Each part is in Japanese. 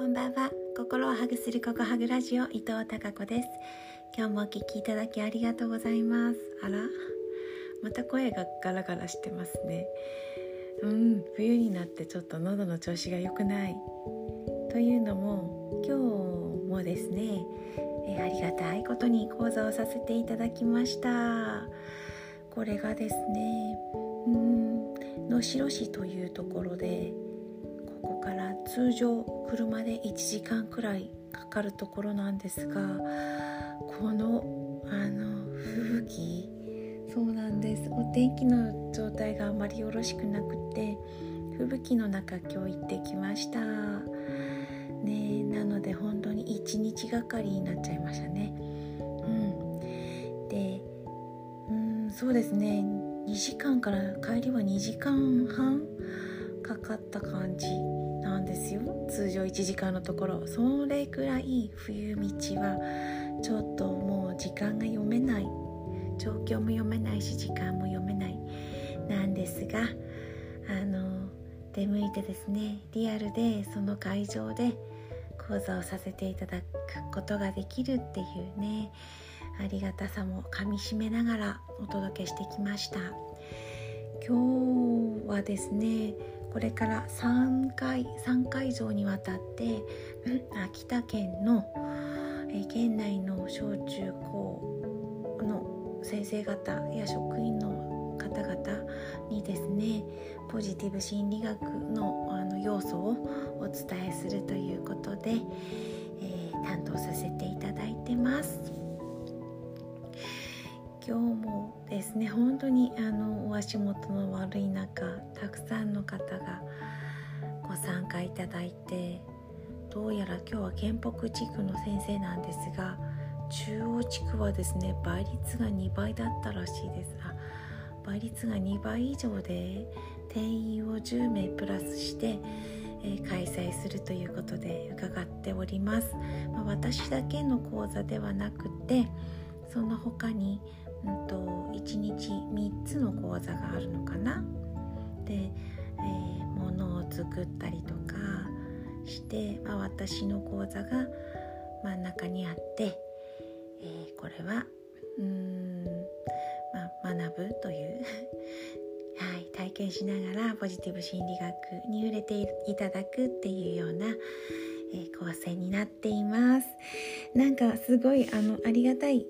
こんばんは。心をハグするココハグラジオ伊藤孝子です。今日もお聞きいただきありがとうございます。あらまた声がガラガラしてますね。うん冬になってちょっと喉の調子が良くない。というのも今日もですねえありがたいことに講座をさせていただきました。これがですねうん能代市というところでここから通常車で1時間くらいかかるところなんですがこのあの吹雪そうなんです。お天気の状態があまりよろしくなくて吹雪の中今日行ってきました。ねなので本当に1日がかりになっちゃいましたね。うん。でうんそうですね。2時間から帰りは2時間半かった感じなんですよ。通常1時間のところ。それくらい冬道はちょっともう時間が読めない。状況も読めないし時間も読めない。なんですがあの出向いてですねリアルでその会場で講座をさせていただくことができるっていうねありがたさもかみしめながらお届けしてきました。今日はですねこれから3回3会場にわたって秋田県の、え県内の小中高の先生方や職員の方々にですねポジティブ心理学のあの要素をお伝えするということで、えー、担当させていただいてます。今日もですね本当にあのお足元の悪い中たくさんの方がご参加いただいてどうやら今日は県北地区の先生なんですが中央地区はですね倍率が2倍だったらしいです。あ倍率が2倍以上で定員を10名プラスして、え、開催するということで伺っております、まあ、私だけの講座ではなくてその他にうんと、1日3つの講座があるのかな？で、えー、物を作ったりとかして、まあ、私の講座が真ん中にあって、えー、これはうん、まあ、学ぶという はい、体験しながらポジティブ心理学に触れていただくっていうような、えー、構成になっています。なんかすごいあのありがたい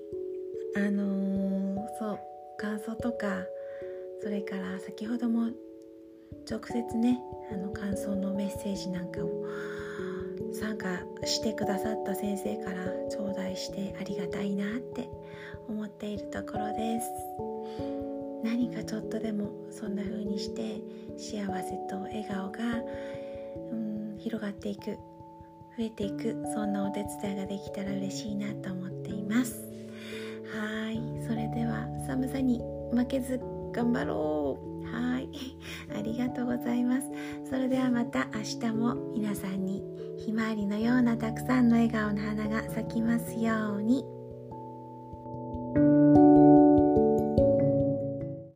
あのー、そう感想とかそれから先ほども直接ねあの感想のメッセージなんかを参加してくださった先生から頂戴してありがたいなって思っているところです。何かちょっとでもそんな風にして幸せと笑顔が、うん、広がっていく増えていくそんなお手伝いができたら嬉しいなと思っています。はい。それでは寒さに負けず頑張ろう。はい。ありがとうございます。それではまた明日も皆さんにひまわりのようなたくさんの笑顔の花が咲きますように。